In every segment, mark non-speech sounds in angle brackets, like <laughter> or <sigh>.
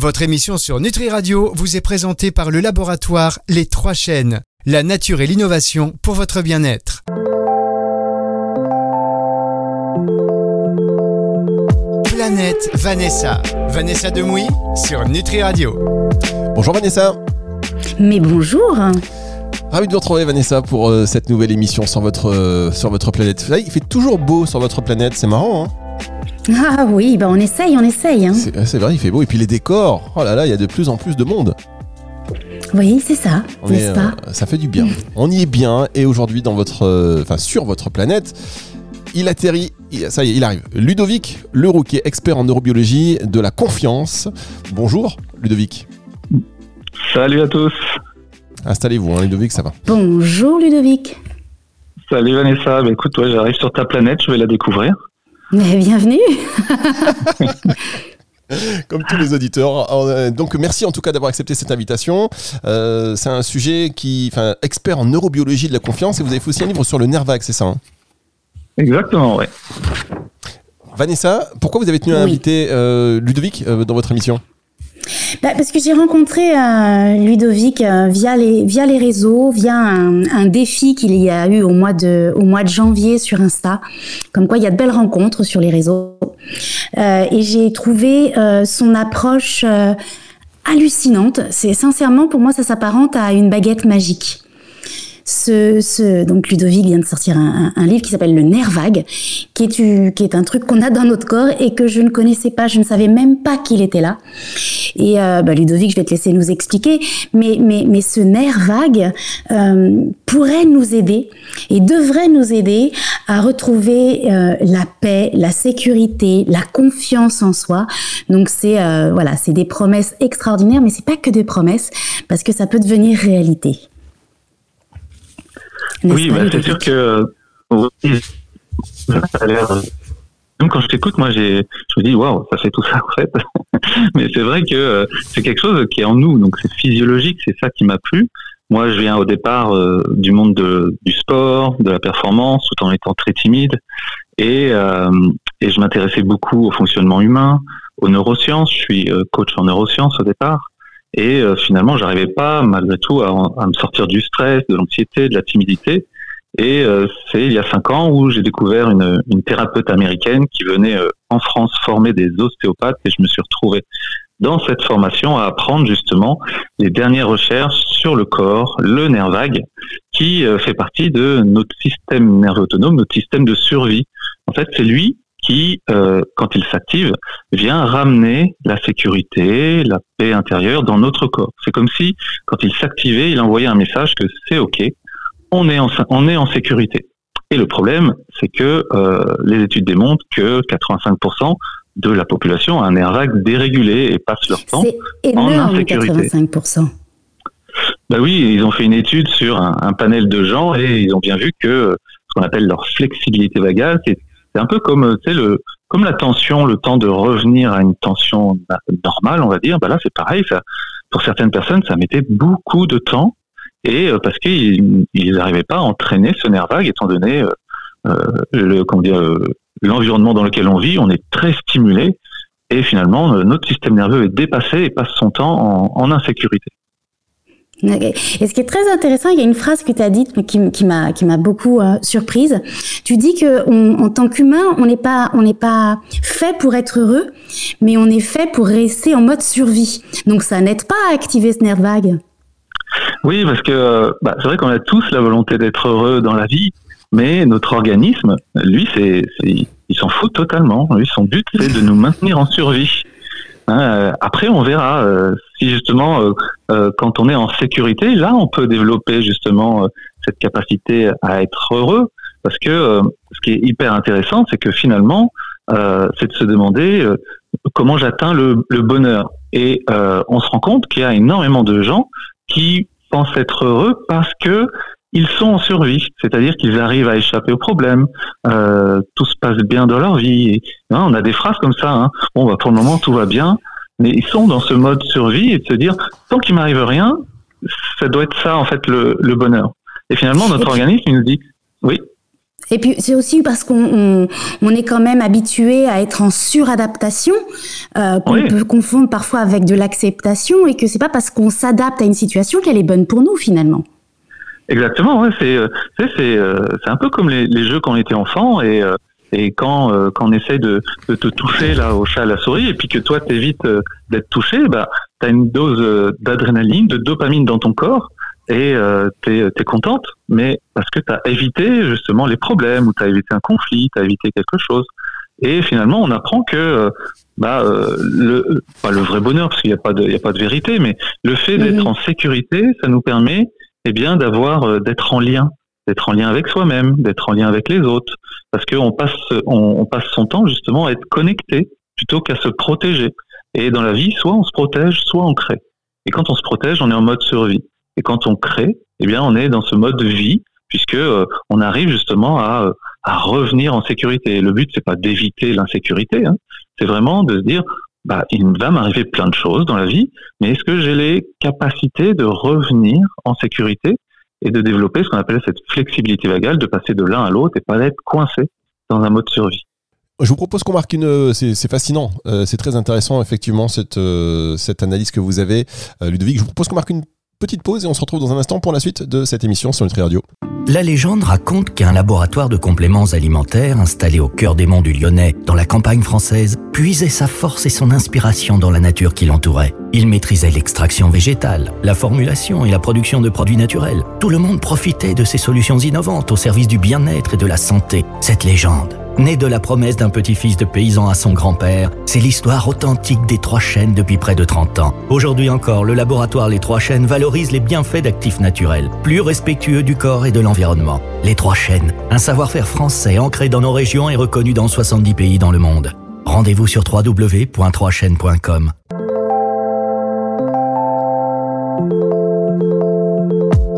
Votre émission sur Nutri Radio vous est présentée par le laboratoire Les Trois Chaînes, la nature et l'innovation pour votre bien-être. Planète Vanessa. Vanessa Demouy sur Nutri Radio. Bonjour Vanessa. Mais bonjour. Ravi de vous retrouver Vanessa pour euh, cette nouvelle émission sur votre, euh, sur votre planète. Là, il fait toujours beau sur votre planète, c'est marrant. Hein ah oui, bah on essaye, on essaye. Hein. C'est vrai, il fait beau. Et puis les décors, oh là là, il y a de plus en plus de monde. Oui, c'est ça, n'est-ce pas euh, Ça fait du bien. on y est bien. Et aujourd'hui, dans votre, euh, enfin sur votre planète, il atterrit, ça y est, il arrive. Ludovic Leroux, qui est expert en neurobiologie de la confiance. Bonjour, Ludovic. Salut à tous. Installez-vous, hein, Ludovic, ça va. Bonjour, Ludovic. Salut Vanessa. Bah, écoute, toi, j'arrive sur ta planète, je vais la découvrir. Bienvenue <laughs> Comme tous les auditeurs. Euh, donc merci en tout cas d'avoir accepté cette invitation. Euh, c'est un sujet qui, enfin, expert en neurobiologie de la confiance et vous avez fait aussi un livre sur le nerf vague, c'est ça hein? Exactement, oui. Vanessa, pourquoi vous avez tenu à inviter euh, Ludovic dans votre émission? Bah, parce que j'ai rencontré euh, Ludovic euh, via, les, via les réseaux, via un, défi qu'il y a eu au mois, de, au mois de janvier sur Insta. Comme quoi, il y a de belles rencontres sur les réseaux. Euh, et j'ai trouvé son approche hallucinante. C'est sincèrement, pour moi, ça s'apparente à une baguette magique. Ce, donc Ludovic vient de sortir un, livre qui s'appelle Le nerf vague, qui est, qui est un truc qu'on a dans notre corps et que je ne connaissais pas, je ne savais même pas qu'il était là. Et euh, bah, Ludovic, je vais te laisser nous expliquer, mais, mais, mais ce nerf vague euh, pourrait nous aider et devrait nous aider à retrouver euh, la paix, la sécurité, la confiance en soi. Donc c'est voilà, c'est des promesses extraordinaires, mais c'est pas que des promesses parce que ça peut devenir réalité. Oui, bah, c'est sûr que a l'air même quand je t'écoute, moi, j'ai, je me dis, waouh, ça fait tout ça, en fait. <laughs> Mais c'est vrai que euh, c'est quelque chose qui est en nous, donc c'est physiologique, c'est ça qui m'a plu. Moi, je viens au départ euh, du monde de, du sport, de la performance, tout en étant très timide. Et, euh, et je m'intéressais beaucoup au fonctionnement humain, aux neurosciences. Je suis coach en neurosciences au départ. Et finalement, j'arrivais pas, malgré tout, à, à, me sortir du stress, de l'anxiété, de la timidité. Et euh, c'est il y a cinq ans où j'ai découvert une, une, thérapeute américaine qui venait euh, en France former des ostéopathes et je me suis retrouvé dans cette formation à apprendre justement les dernières recherches sur le corps, le nerf vague, qui euh, fait partie de notre système nerveux autonome, notre système de survie. En fait, c'est lui qui, quand il s'active, vient ramener la sécurité, la paix intérieure dans notre corps. C'est comme si, quand il s'activait, il envoyait un message que c'est OK, on est en, on est en sécurité. Et le problème, c'est que euh, les études démontrent que 85% de la population a un vague dérégulé et passe leur temps en insécurité. 85%. Bah oui, ils ont fait une étude sur un, panel de gens et ils ont bien vu que ce qu'on appelle leur flexibilité vagale, c'est un peu comme tu sais le comme la tension, le temps de revenir à une tension normale, on va dire. Bah là, c'est pareil. Pour certaines personnes, ça mettait beaucoup de temps et euh, parce qu'ils n'arrivaient pas à entraîner ce nerf vague, étant donné euh, euh, le, comment dire, l'environnement dans lequel on vit, on est très stimulé, et finalement, notre système nerveux est dépassé et passe son temps en, insécurité. Et ce qui est très intéressant, il y a une phrase que tu as dite qui, qui m'a beaucoup surprise. Tu dis que en tant qu'humain, on n'est pas on n'est pas fait pour être heureux, mais on est fait pour rester en mode survie. Donc ça n'aide pas à activer ce nerf vague. Oui, parce que bah, c'est vrai qu'on a tous la volonté d'être heureux dans la vie, mais notre organisme, lui, il s'en fout totalement. Lui, son but, c'est de nous maintenir en survie. Hein, euh, après, on verra euh, si justement, euh, quand on est en sécurité, là, on peut développer justement cette capacité à être heureux. Parce que ce qui est hyper intéressant, c'est que finalement, c'est de se demander comment j'atteins le, le, bonheur. Et on se rend compte qu'il y a énormément de gens qui pensent être heureux parce que ils sont en survie, c'est-à-dire qu'ils arrivent à échapper aux problèmes, euh, tout se passe bien dans leur vie. Hein, on a des phrases comme ça, hein. bon, bah, pour le moment tout va bien, mais ils sont dans ce mode survie et de se dire, tant qu'il m'arrive rien, ça doit être ça en fait le, bonheur. Et finalement, notre organisme il nous dit, oui. Et puis c'est aussi parce qu'on on, est quand même habitué à être en suradaptation, euh, qu'on peut confondre parfois avec de l'acceptation, et que c'est pas parce qu'on s'adapte à une situation qu'elle est bonne pour nous finalement. Exactement, ouais, c'est c'est c'est un peu comme les, les, jeux quand on était enfant et et quand, euh, quand on essaie de, de, te toucher là au chat à la souris et puis que toi t'évites euh, d'être touché, bah t'as une dose euh, d'adrénaline, de dopamine dans ton corps et euh, t'es es contente, mais parce que t'as évité justement les problèmes ou t'as évité un conflit, t'as évité quelque chose. Et finalement, on apprend que bah le pas le vrai bonheur parce qu'il n'y a pas de il y a pas de vérité, mais le fait d'être en sécurité, ça nous permet eh bien d'avoir d'être en lien d'être en lien avec soi-même, d'être en lien avec les autres, parce qu'on passe, on, passe son temps justement à être connecté plutôt qu'à se protéger. Et dans la vie, soit on se protège, soit on crée. Et quand on se protège, on est en mode survie. Et quand on crée, eh bien, on est dans ce mode de vie, puisque euh, on arrive justement à, à, revenir en sécurité. Le but, c'est pas d'éviter l'insécurité, hein. c'est vraiment de se dire, bah, il va m'arriver plein de choses dans la vie, mais est-ce que j'ai les capacités de revenir en sécurité et de développer ce qu'on appelle cette flexibilité vagale, de passer de l'un à l'autre et pas d'être coincé dans un mode survie? Je vous propose qu'on marque une. C'est fascinant, euh, c'est très intéressant effectivement cette, euh, cette analyse que vous avez, euh, Ludovic. Je vous propose qu'on marque une petite pause et on se retrouve dans un instant pour la suite de cette émission sur Nutri Radio. La légende raconte qu'un laboratoire de compléments alimentaires installé au cœur des monts du Lyonnais, dans la campagne française, puisait sa force et son inspiration dans la nature qui l'entourait. Il maîtrisait l'extraction végétale, la formulation et la production de produits naturels. Tout le monde profitait de ces solutions innovantes au service du bien-être et de la santé. Cette légende Né de la promesse d'un petit-fils de paysan à son grand-père, c'est l'histoire authentique des Trois Chênes depuis près de 30 ans. Aujourd'hui encore, le laboratoire Les Trois Chênes valorise les bienfaits d'actifs naturels, plus respectueux du corps et de l'environnement. Les Trois Chênes, un savoir-faire français ancré dans nos régions et reconnu dans 70 pays dans le monde. Rendez-vous sur www.3chaînes.com.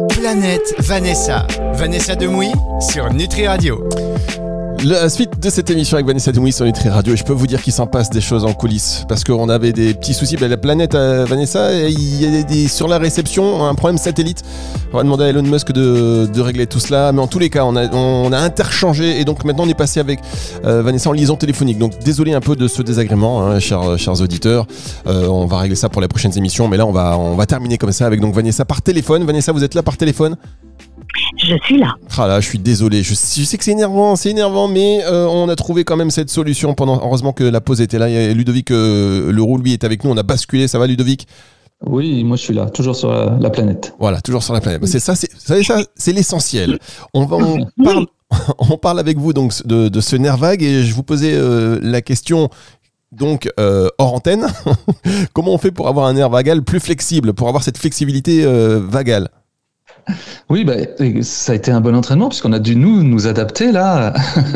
Planète Vanessa. Vanessa Demouy sur Nutri Radio. La suite de cette émission avec Vanessa Demouy sur Nutri Radio, je peux vous dire qu'il s'en passe des choses en coulisses parce qu'on avait des petits soucis. Ben, la planète, euh, Vanessa, il y a des, sur la réception un problème satellite. On va demander à Elon Musk de, régler tout cela, mais en tous les cas, on a, interchangé et donc maintenant on est passé avec euh, Vanessa en liaison téléphonique. Donc désolé un peu de ce désagrément, hein, chers, chers, auditeurs. Euh, on va régler ça pour les prochaines émissions, mais là on va, on va terminer comme ça avec donc Vanessa par téléphone. Vanessa, vous êtes là par téléphone? Je suis là. Ah là, je suis désolé. Je, sais que c'est énervant, c'est énervant, mais euh, on a trouvé quand même cette solution pendant. Heureusement que la pause était là. Et Ludovic euh, Leroux, lui, est avec nous. On a basculé. Ça va, Ludovic? Oui, moi je suis là, toujours sur la, planète. Voilà, toujours sur la planète. C'est ça, c'est l'essentiel. On va, on parle, <laughs> on parle avec vous donc de, ce nerf vague et je vous posais euh, la question donc hors antenne. <laughs> Comment on fait pour avoir un nerf vagal plus flexible, pour avoir cette flexibilité vagale? Oui, bah, ça a été un bon entraînement puisqu'on a dû nous nous adapter là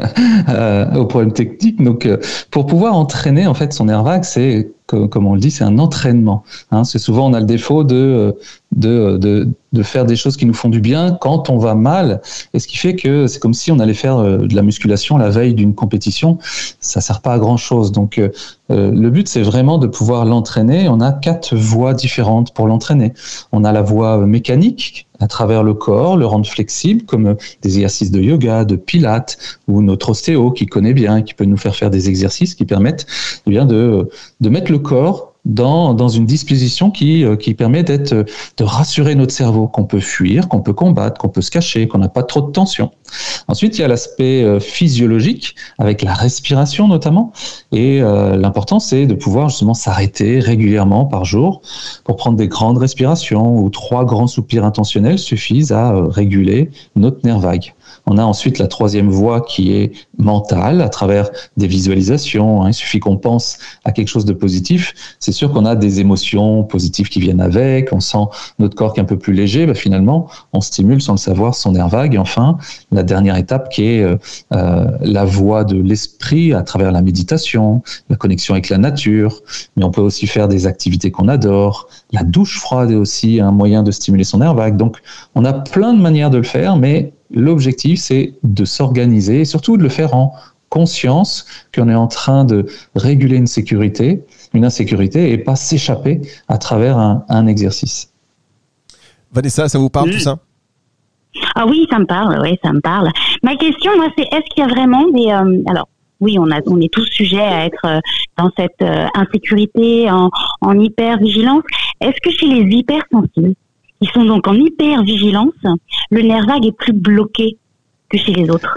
<laughs> aux problèmes techniques. Donc, euh, pour pouvoir entraîner en fait son air vague, c'est comme on le dit, c'est un entraînement. Hein. C'est souvent on a le défaut de, de, de, de, faire des choses qui nous font du bien quand on va mal, et ce qui fait que c'est comme si on allait faire euh, de la musculation la veille d'une compétition. Ça sert pas à grand chose. Donc euh, euh, le but c'est vraiment de pouvoir l'entraîner. On a quatre voies différentes pour l'entraîner. On a la voie mécanique à travers le corps, le rendre flexible, comme des exercices de yoga, de pilates, ou notre ostéo qui connaît bien, qui peut nous faire faire des exercices qui permettent eh de mettre le corps dans, dans une disposition qui, euh, qui permet d'être, de rassurer notre cerveau qu'on peut fuir, qu'on peut combattre, qu'on peut se cacher, qu'on n'a pas trop de tension. Ensuite, il y a l'aspect euh, physiologique avec la respiration notamment. Et euh, l'important, c'est de pouvoir justement s'arrêter régulièrement par jour pour prendre des grandes respirations ou trois grands soupirs intentionnels suffisent à réguler notre nerf vague. On a ensuite la troisième voie qui est mentale, à travers des visualisations. Hein. Il suffit qu'on pense à quelque chose de positif. C'est sûr qu'on a des émotions positives qui viennent avec. On sent notre corps qui est un peu plus léger. Bah, finalement, on stimule sans le savoir son nerf vague. Et enfin, la dernière étape qui est euh, euh, la voie de l'esprit à travers la méditation, la connexion avec la nature. Mais on peut aussi faire des activités qu'on adore. La douche froide est aussi un moyen de stimuler son nerf vague. Donc, on a plein de manières de le faire, mais L'objectif, c'est de s'organiser et surtout de le faire en conscience qu'on est en train de réguler une sécurité, une insécurité et pas s'échapper à travers un, exercice. Vanessa, ça vous parle tout ça? Ah oui, ça me parle, oui, ça me parle. Ma question, moi, c'est est-ce qu'il y a vraiment des... Euh, alors, oui, on, a, on est tous sujets à être euh, dans cette euh, insécurité, en, en hyper-vigilance. Est-ce que chez les hypersensibles, ils sont donc en hyper-vigilance, le nerf vague est plus bloqué que chez les autres.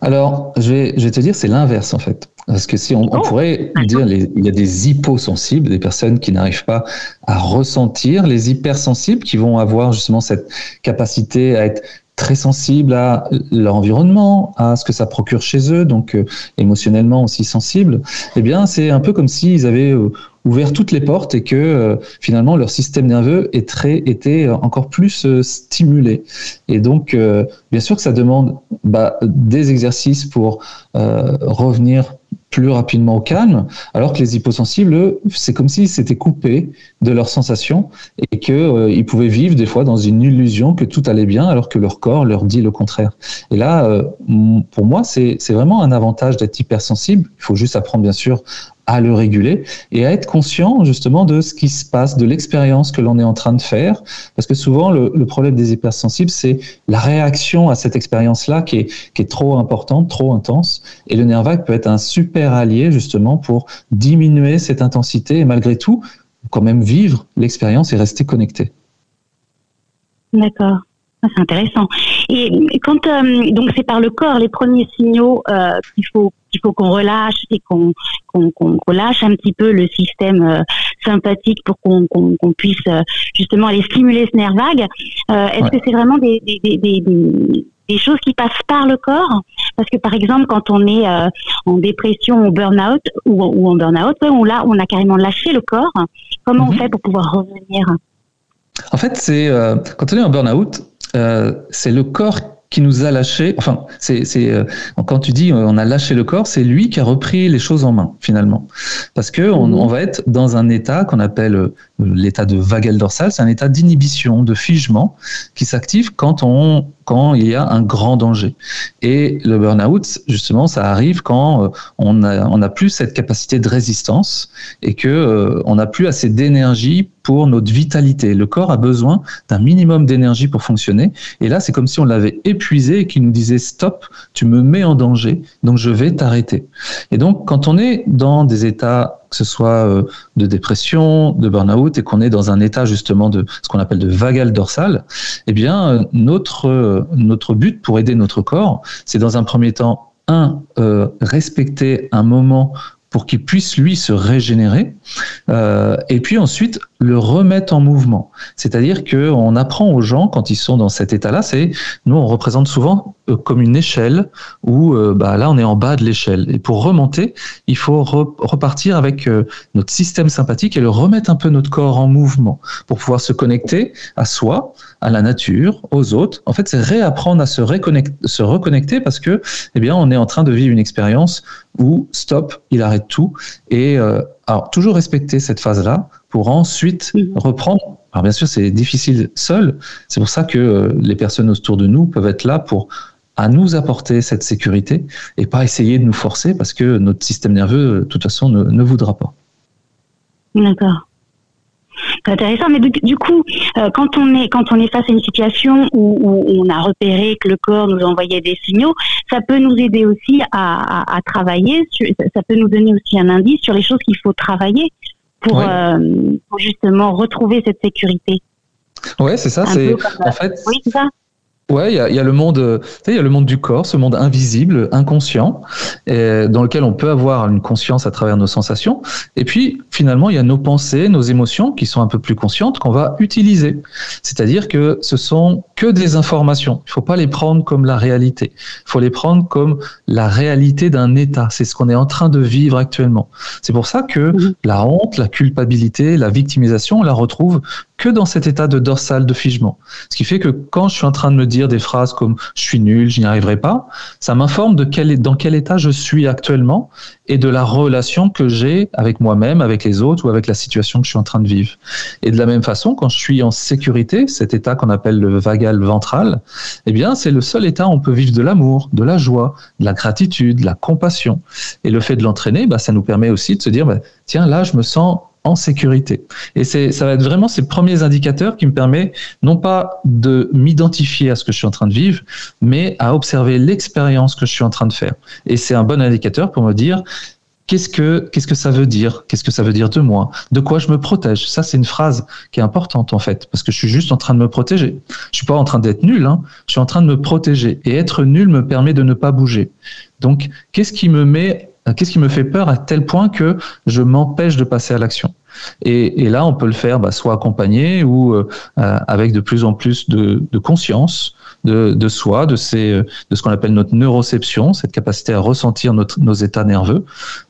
Alors, je vais, je vais te dire, c'est l'inverse en fait. Parce que si on, on oh, pourrait dire, il y a des hyposensibles, des personnes qui n'arrivent pas à ressentir, les hypersensibles qui vont avoir justement cette capacité à être très sensibles à leur environnement, à ce que ça procure chez eux, donc euh, émotionnellement aussi sensibles, eh bien c'est un peu comme s'ils avaient euh, ouvert toutes les portes et que euh, finalement leur système nerveux est très, était encore plus stimulé. Et donc bien sûr que ça demande bah, des exercices pour revenir plus rapidement au calme, alors que les hyposensibles, c'est comme s'ils s'étaient coupés de leurs sensations et qu'ils euh, pouvaient vivre des fois dans une illusion que tout allait bien, alors que leur corps leur dit le contraire. Et là, euh, pour moi, c'est vraiment un avantage d'être hypersensible. Il faut juste apprendre, bien sûr, à le réguler et à être conscient justement de ce qui se passe, de l'expérience que l'on est en train de faire. Parce que souvent, le, problème des hypersensibles, c'est la réaction à cette expérience-là qui est, qui est trop importante, trop intense. Et le nerf vague peut être un super allié justement pour diminuer cette intensité et malgré tout, quand même vivre l'expérience et rester connecté. D'accord. Ah, c'est intéressant. Et quand euh, donc c'est par le corps les premiers signaux euh, qu'il faut qu'il faut qu'on relâche et qu'on relâche un petit peu le système euh, sympathique pour qu'on qu'on puisse euh, justement aller stimuler ce nerf vague. Est-ce que c'est vraiment des des, des, des, des choses qui passent par le corps? Parce que par exemple quand on est en dépression ou burn-out ou, ou en burn-out on a carrément lâché le corps comment on mhm. fait pour pouvoir revenir? En fait c'est quand on est en burn-out euh, c'est le corps qui nous a lâché. Enfin, c'est euh, quand tu dis euh, on a lâché le corps, c'est lui qui a repris les choses en main finalement, parce que on, mhm. on va être dans un état qu'on appelle l'état de vagal dorsal, c'est un état d'inhibition, de figement qui s'active quand quand il y a un grand danger. Et le burn-out, justement, ça arrive quand euh, on n'a on plus cette capacité de résistance et que euh, on n'a plus assez d'énergie pour notre vitalité. Le corps a besoin d'un minimum d'énergie pour fonctionner. Et là, c'est comme si on l'avait épuisé et qu'il nous disait stop, tu me mets en danger, donc je vais t'arrêter. Et donc, quand on est dans des états que ce soit euh, de dépression, de burn-out, et qu'on est dans un état justement de ce qu'on appelle de vagal dorsal, eh bien, euh, notre, euh, notre but pour aider notre corps, c'est dans un premier temps, un, respecter un moment pour qu'il puisse lui se régénérer, et puis ensuite le remettre en mouvement. C'est-à-dire que on apprend aux gens quand ils sont dans cet état-là, c'est nous on représente souvent euh, comme une échelle où euh, bah, là on est en bas de l'échelle. Et pour remonter il faut repartir avec euh, notre système sympathique et le remettre un peu notre corps en mouvement pour pouvoir se connecter à soi à la nature aux autres. En fait c'est réapprendre à se reconnecter, se reconnecter parce que eh bien on est en train de vivre une expérience où stop il arrête tout. Et alors toujours respecter cette phase là pour ensuite mhm. reprendre alors bien sûr, c'est difficile seul. C'est pour ça que les personnes autour de nous peuvent être là pour à nous apporter cette sécurité et pas essayer de nous forcer parce que notre système nerveux, de toute façon, ne, ne voudra pas. D'accord. C'est intéressant, mais du, coup, euh, quand on est quand on est face à une situation où, où, on a repéré que le corps nous envoyait des signaux, ça peut nous aider aussi à, à, à travailler. Ça peut nous donner aussi un indice sur les choses qu'il faut travailler pour, euh, pour justement retrouver cette sécurité. Ouais, c'est ça. C'est en fait. Oui, c'est ça. Ouais, il y a, y a, le monde, il y a le monde du corps, ce monde invisible, inconscient, et dans lequel on peut avoir une conscience à travers nos sensations. Et puis, finalement, il y a nos pensées, nos émotions qui sont un peu plus conscientes qu'on va utiliser. C'est-à-dire que ce sont que des informations. Il faut pas les prendre comme la réalité. Il faut les prendre comme la réalité d'un état. C'est ce qu'on est en train de vivre actuellement. C'est pour ça que mhm. la honte, la culpabilité, la victimisation, on la retrouve que dans cet état de dorsal de figement. Ce qui fait que quand je suis en train de me dire des phrases comme je suis nul, je n'y arriverai pas, ça m'informe de quel, dans quel état je suis actuellement et de la relation que j'ai avec moi-même, avec les autres ou avec la situation que je suis en train de vivre. Et de la même façon, quand je suis en sécurité, cet état qu'on appelle le vagal ventral, eh bien, c'est le seul état où on peut vivre de l'amour, de la joie, de la gratitude, de la compassion. Et le fait de l'entraîner, bah, ça nous permet aussi de se dire, bah, tiens, là, je me sens en sécurité. Et c'est, ça va être vraiment ces premiers indicateurs qui me permettent non pas de m'identifier à ce que je suis en train de vivre, mais à observer l'expérience que je suis en train de faire. Et c'est un bon indicateur pour me dire qu'est-ce que qu'est-ce que ça veut dire? Qu'est-ce que ça veut dire de moi? De quoi je me protège? Ça, c'est une phrase qui est importante en fait, parce que je suis juste en train de me protéger. Je suis pas en train d'être nul, hein. je suis en train de me protéger. Et être nul me permet de ne pas bouger. Donc, qu'est-ce qui me met Qu'est-ce qui me fait peur à tel point que je m'empêche de passer à l'action? Et, là, on peut le faire bah, soit accompagné ou euh, avec de plus en plus de, conscience de, soi, de, ces, de ce qu'on appelle notre neuroception, cette capacité à ressentir notre, nos états nerveux,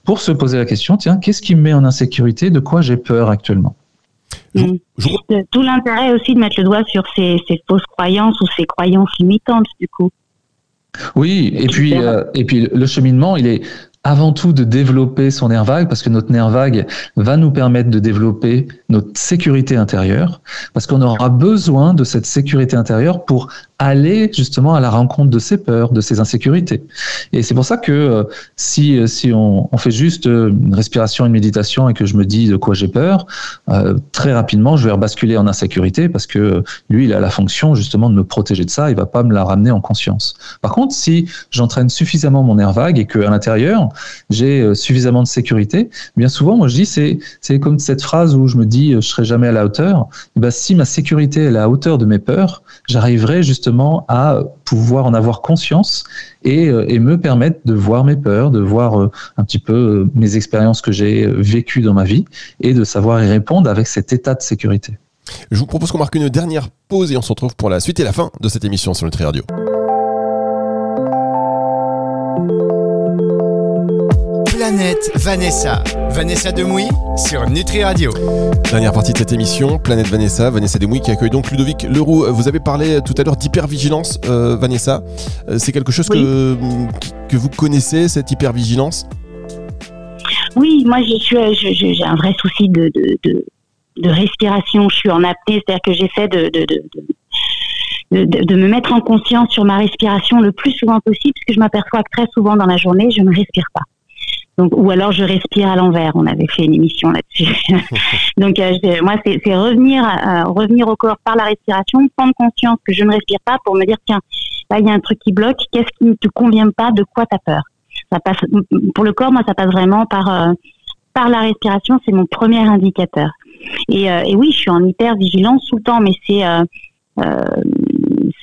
pour se poser la question, tiens, qu'est-ce qui me met en insécurité? De quoi j'ai peur actuellement? Mmh. Tout l'intérêt aussi de mettre le doigt sur ces, fausses croyances ou ces croyances limitantes, du coup. Oui, et puis, euh, et puis le cheminement, il est avant tout de développer son nerf vague parce que notre nerf vague va nous permettre de développer notre sécurité intérieure parce qu'on aura besoin de cette sécurité intérieure pour aller justement à la rencontre de ses peurs, de ses insécurités. Et c'est pour ça que euh, si, euh, si on, fait juste euh, une respiration, une méditation et que je me dis de quoi j'ai peur, très rapidement je vais rebasculer en insécurité parce que lui il a la fonction justement de me protéger de ça, il va pas me la ramener en conscience. Par contre, si j'entraîne suffisamment mon nerf vague et qu'à l'intérieur j'ai suffisamment de sécurité, bien souvent moi je dis c'est comme cette phrase où je me dis je serai jamais à la hauteur. Et ben, si ma sécurité est à la hauteur de mes peurs, j'arriverai justement à pouvoir en avoir conscience et, euh, et me permettre de voir mes peurs, de voir euh, un petit peu euh, mes expériences que j'ai vécues dans ma vie et de savoir y répondre avec cet état de sécurité. Je vous propose qu'on marque une dernière pause et on se retrouve pour la suite et la fin de cette émission sur Nutri Radio. Planète Vanessa. Vanessa Demouy sur Nutri Radio. Dernière partie de cette émission, Planète Vanessa. Vanessa Demouy qui accueille donc Ludovic Leroux. Vous avez parlé tout à l'heure d'hypervigilance, euh, Vanessa. Euh, c'est quelque chose que, que vous connaissez, cette hypervigilance? Oui, moi j'ai un vrai souci de, de, respiration. Je suis en apnée, c'est-à-dire que j'essaie de, de, me mettre en conscience sur ma respiration le plus souvent possible, parce que je m'aperçois que très souvent dans la journée, je ne respire pas. Donc, ou alors je respire à l'envers. On avait fait une émission là-dessus. <laughs> Donc, euh, moi, c'est revenir, euh, revenir au corps par la respiration, prendre conscience que je ne respire pas pour me dire tiens, là il y a un truc qui bloque. Qu'est-ce qui ne te convient pas? De quoi tu as peur? Ça passe pour le corps. Moi, ça passe vraiment par euh, par la respiration. C'est mon premier indicateur. Et, et, oui, je suis en hyper vigilance tout le temps, mais c'est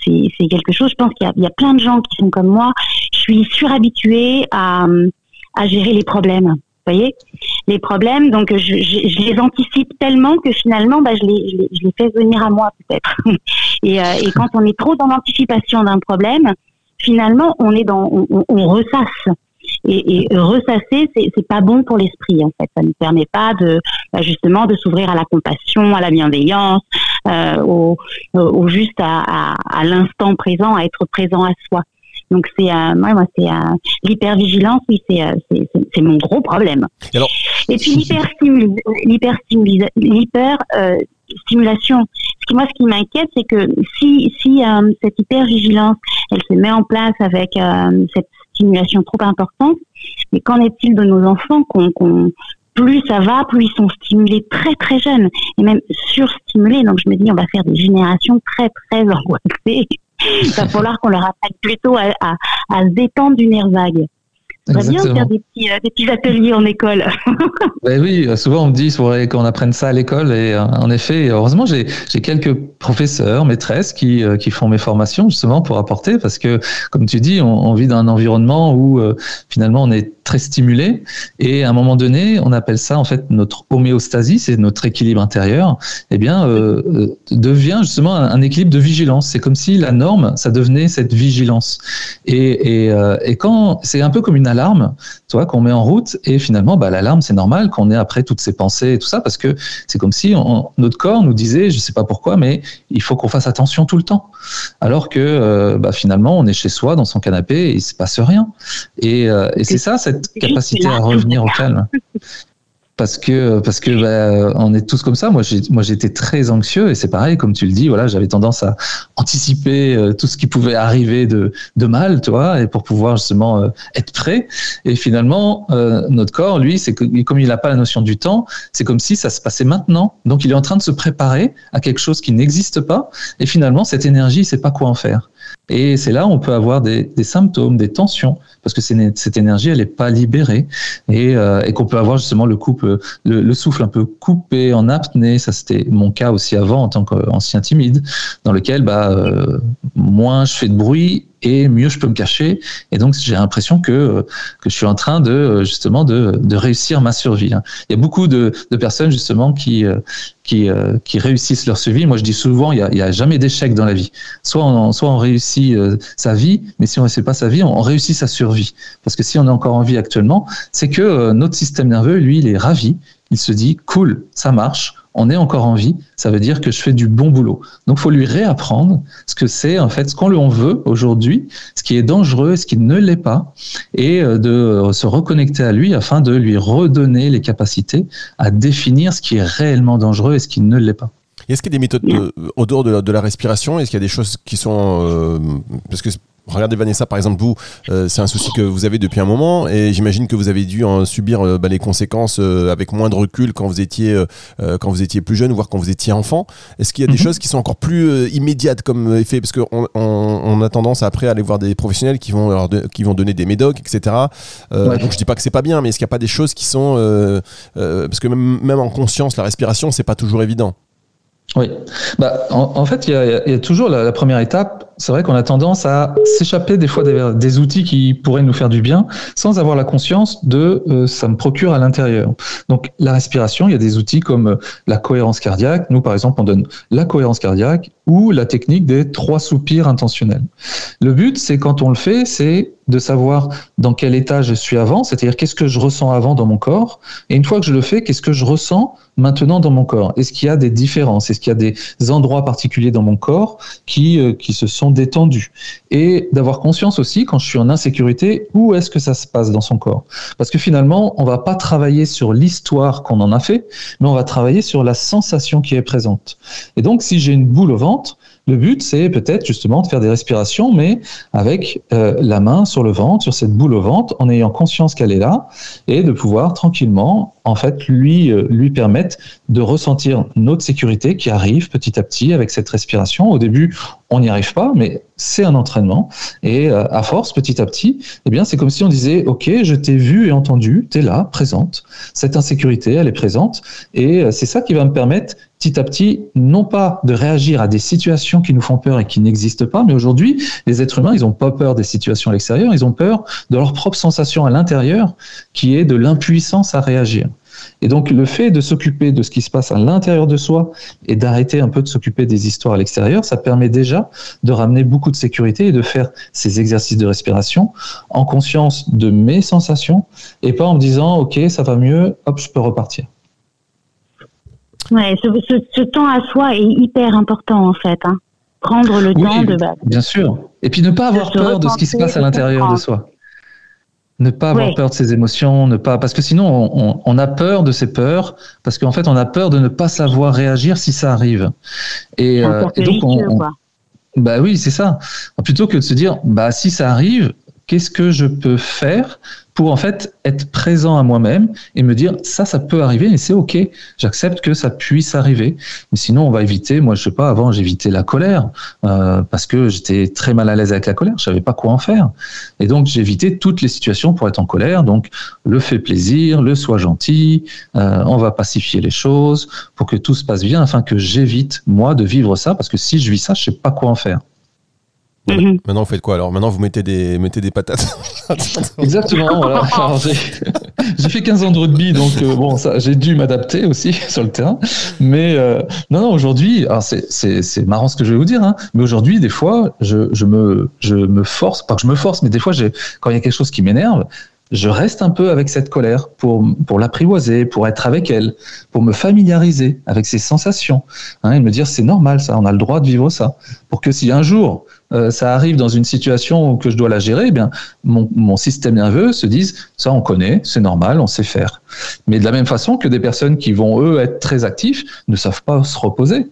c'est quelque chose. Je pense qu'il y, y, a plein de gens qui sont comme moi. Je suis surhabituée à à gérer les problèmes. Vous voyez? Les problèmes, donc je, les anticipe tellement que finalement, bah, je, les, je, les, fais venir à moi peut-être. <laughs> et, euh, et, quand on est trop dans l'anticipation d'un problème, finalement, on est dans, on, ressasse. Et, et ressasser, c'est pas bon pour l'esprit en fait. Ça ne permet pas de bah, justement de s'ouvrir à la compassion, à la bienveillance, euh, au, juste à l'instant présent, à être présent à soi. Donc c'est euh, moi c'est euh, l'hypervigilance, oui c'est euh, c'est mon gros problème. Et, puis l'hyper l'hyper l'hyper stimulation. Ce qui moi ce qui m'inquiète c'est que si si cette hypervigilance elle se met en place avec cette stimulation trop importante, mais qu'en est-il de nos enfants qu'on plus ça va, plus ils sont stimulés très très jeunes et même surstimulés. Donc je me dis on va faire des générations très très <laughs> angoissées. Il va falloir qu'on leur apprenne plutôt à, à, à se détendre du nerf vague. va bien faire des petits, euh, des petits, ateliers en école. <laughs> ben oui, souvent on me dit qu'il faudrait qu'on apprenne ça à l'école. Et euh, en effet, heureusement, j'ai quelques professeurs, maîtresses qui, euh, qui font mes formations justement pour apporter. Parce que, comme tu dis, on, on vit dans un environnement où finalement on est très stimulé. Et à un moment donné, on appelle ça en fait notre homéostasie, c'est notre équilibre intérieur. Eh bien, euh, euh, devient justement un, équilibre de vigilance. C'est comme si la norme, ça devenait cette vigilance. Et, et, euh, et quand c'est un peu comme une alarme, tu vois, qu'on met en route. Et finalement, bah, l'alarme, c'est normal qu'on ait après toutes ces pensées et tout ça, parce que c'est comme si notre corps nous disait, je sais pas pourquoi, mais il faut qu'on fasse attention tout le temps. Alors que bah, finalement, on est chez soi dans son canapé et il se passe rien. Et, et c'est ça, cette capacité à revenir au calme. parce que parce que bah, on est tous comme ça. Moi, j'étais très anxieux et c'est pareil, comme tu le dis. Voilà, j'avais tendance à anticiper euh, tout ce qui pouvait arriver de de mal, tu vois, et pour pouvoir justement euh, être prêt. Et finalement, euh, notre corps, lui, c'est comme il n'a pas la notion du temps, c'est comme si ça se passait maintenant. Donc, il est en train de se préparer à quelque chose qui n'existe pas. Et finalement, cette énergie, il sait pas quoi en faire. Et c'est là où on peut avoir des, des, symptômes, des tensions, parce que cette énergie, elle n'est pas libérée, et, euh, et qu'on peut avoir justement le, le, le, souffle un peu coupé en apnée. Ça, c'était mon cas aussi avant en tant qu'ancien timide, dans lequel bah, euh, moins je fais de bruit et mieux je peux me cacher. Et donc j'ai l'impression que que je suis en train de justement de, de réussir ma survie. Hein. Il y a beaucoup de, de personnes justement qui qui, qui réussissent leur survie. Moi je dis souvent il y a, y a jamais d'échec dans la vie. Soit on soit on réussit sa vie, mais si on ne réussit pas sa vie, on réussit sa survie. Parce que si on est encore en vie actuellement, c'est que notre système nerveux lui il est ravi. Il se dit cool, ça marche on est encore en vie, ça veut dire que je fais du bon boulot. Donc, il faut lui réapprendre ce que c'est, en fait, ce qu'on veut aujourd'hui, ce qui est dangereux, ce qui ne l'est pas, et euh, de se reconnecter à lui afin de lui redonner les capacités à définir ce qui est réellement dangereux et ce qui ne l'est pas. Est-ce qu'il y a des méthodes de, au dehors de la, de la respiration Est-ce qu'il y a des choses qui sont... Euh, parce que Regardez Vanessa, par exemple, vous, euh, c'est un souci que vous avez depuis un moment et j'imagine que vous avez dû en subir euh, bah, les conséquences euh, avec moins de recul quand vous étiez quand vous étiez plus jeune, voire quand vous étiez enfant. Est-ce qu'il y a des mhm. choses qui sont encore plus immédiates comme effet? Parce qu'on on, a tendance après à aller voir des professionnels qui vont, qui vont donner des médocs, etc. Donc je dis pas que c'est pas bien, mais est-ce qu'il n'y a pas des choses qui sont parce que même, même en conscience, la respiration, c'est pas toujours évident. Oui, bah, en, fait, il y, y a, toujours la, la première étape. C'est vrai qu'on a tendance à s'échapper des fois des, des, outils qui pourraient nous faire du bien sans avoir la conscience de euh, ça me procure à l'intérieur. Donc la respiration, il y a des outils comme euh, la cohérence cardiaque. Nous, par exemple, on donne la cohérence cardiaque ou la technique des trois soupirs intentionnels. Le but, c'est quand on le fait, c'est de savoir dans quel état je suis avant, c'est-à-dire qu'est-ce que je ressens avant dans mon corps, et une fois que je le fais, qu'est-ce que je ressens maintenant dans mon corps? Est-ce qu'il y a des différences? Est-ce qu'il y a des endroits particuliers dans mon corps qui, euh, qui se sont détendus? Et d'avoir conscience aussi, quand je suis en insécurité, où est-ce que ça se passe dans son corps? Parce que finalement, on va pas travailler sur l'histoire qu'on en a fait, mais on va travailler sur la sensation qui est présente. Et donc, si j'ai une boule au ventre, le but, c'est peut-être justement de faire des respirations, mais avec euh, la main sur le ventre, sur cette boule au ventre, en ayant conscience qu'elle est là, et de pouvoir tranquillement, en fait, lui, euh, lui permettre de ressentir notre sécurité qui arrive petit à petit avec cette respiration. Au début, on n'y arrive pas, mais c'est un entraînement. Et euh, à force, petit à petit, eh bien, c'est comme si on disait, OK, je t'ai vu et entendu, tu es là, présente. Cette insécurité, elle est présente. Et euh, c'est ça qui va me permettre, petit à petit, non pas de réagir à des situations qui nous font peur et qui n'existent pas, mais aujourd'hui, les êtres humains, ils n'ont pas peur des situations à l'extérieur, ils ont peur de leur propre sensation à l'intérieur, qui est de l'impuissance à réagir. Et donc le fait de s'occuper de ce qui se passe à l'intérieur de soi et d'arrêter un peu de s'occuper des histoires à l'extérieur, ça permet déjà de ramener beaucoup de sécurité et de faire ces exercices de respiration en conscience de mes sensations et pas en me disant ok ça va mieux, hop je peux repartir. Ouais, ce, temps à soi est hyper important en fait. Hein. Prendre le temps de. Bien sûr. Et puis ne pas avoir peur de ce qui se passe à l'intérieur de soi. Ne pas avoir peur de ses émotions, ne pas parce que sinon on, on, a peur de ses peurs parce qu'en fait on a peur de ne pas savoir réagir si ça arrive. Et, euh, et donc on, bah oui c'est ça. Plutôt que de se dire bah si ça arrive, qu'est-ce que je peux faire pour en fait être présent à moi-même et me dire ça, ça peut arriver, mais c'est ok. J'accepte que ça puisse arriver. Mais sinon, on va éviter. Moi, je sais pas. Avant, j'évitais la colère euh, parce que j'étais très mal à l'aise avec la colère. Je savais pas quoi en faire. Et donc, j'évitais toutes les situations pour être en colère. Donc, le fait plaisir, le soit gentil. Euh, on va pacifier les choses pour que tout se passe bien, afin que j'évite moi de vivre ça parce que si je vis ça, je sais pas quoi en faire. Mhm. Maintenant, vous faites quoi alors? Maintenant, vous mettez des, mettez des patates <laughs> Exactement. voilà. <laughs> <laughs> J'ai fait 15 ans de rugby, donc euh, bon, ça, j'ai dû m'adapter aussi sur le terrain. Mais euh, non, non, aujourd'hui, c'est marrant ce que je vais vous dire, hein, mais aujourd'hui, des fois, je, je, me, je me force, pas que je me force, mais des fois, quand il y a quelque chose qui m'énerve, je reste un peu avec cette colère pour, pour l'apprivoiser, pour être avec elle, pour me familiariser avec ses sensations, hein, et me dire c'est normal ça, on a le droit de vivre ça, pour que si un jour euh, ça arrive dans une situation que je dois la gérer, eh bien, mon, système nerveux se dit ça on connaît, c'est normal, on sait faire. Mais de la même façon que des personnes qui vont eux être très actifs ne savent pas se reposer.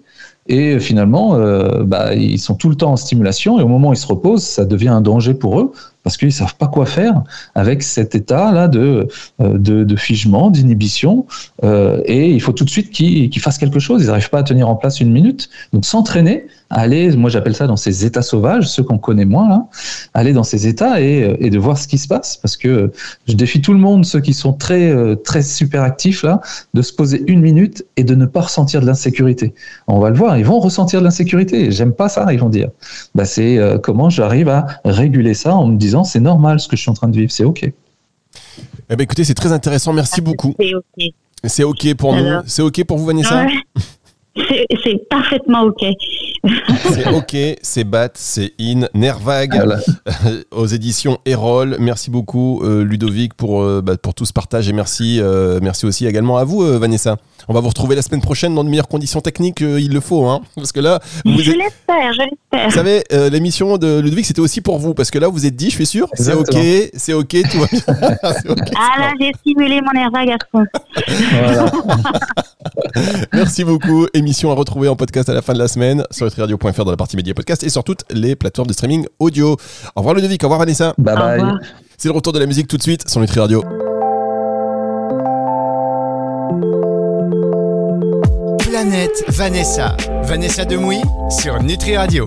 Et finalement, euh, bah, ils sont tout le temps en stimulation et au moment où ils se reposent, ça devient un danger pour eux parce qu'ils savent pas quoi faire avec cet état là de euh, de, figement, d'inhibition, euh, et il faut tout de suite qu'ils qu'ils fassent quelque chose. Ils n'arrivent pas à tenir en place une minute. Donc s'entraîner, aller, moi j'appelle ça dans ces états sauvages, ceux qu'on connaît moins aller dans ces états et, et de voir ce qui se passe, parce que je défie tout le monde, ceux qui sont très euh, très super actifs là, de se poser une minute et de ne pas ressentir de l'insécurité. On va le voir, ils vont ressentir de l'insécurité. J'aime pas ça, ils vont dire. Bah c'est euh, comment j'arrive à réguler ça en me disant c'est normal ce que je suis en train de vivre, c'est ok. Eh ben écoutez, c'est très intéressant. Merci beaucoup. C'est ok. C'est ok pour nous. C'est ok pour vous, Vanessa? Ouais. <laughs> C'est parfaitement ok. C'est ok, c'est Bat, c'est In, Nervag, Voilà. aux éditions Erol. Merci beaucoup, euh, Ludovic, pour, euh, bah, pour tout ce partage et merci, euh, merci aussi également à vous, euh, Vanessa. On va vous retrouver la semaine prochaine dans de meilleures conditions techniques, euh, il le faut, hein, parce que là, vous, je êtes- l'espère, je l'espère. vous savez, euh, l'émission de Ludovic, c'était aussi pour vous, parce que là, vous êtes dit, je suis sûr, c'est ok, c'est ok, tout va bien. <laughs> Ah là, j'ai simulé mon airbag à fond. Voilà. <laughs> <laughs> Merci beaucoup. Émission à retrouver en podcast à la fin de la semaine sur nutriradio.fr dans la partie média podcast et sur toutes les plateformes de streaming audio. Au revoir Ludovic, au revoir Vanessa. Bye bye. C'est le retour de la musique tout de suite sur Nutri Radio. Planète Vanessa. Vanessa Demouy sur Nutri Radio.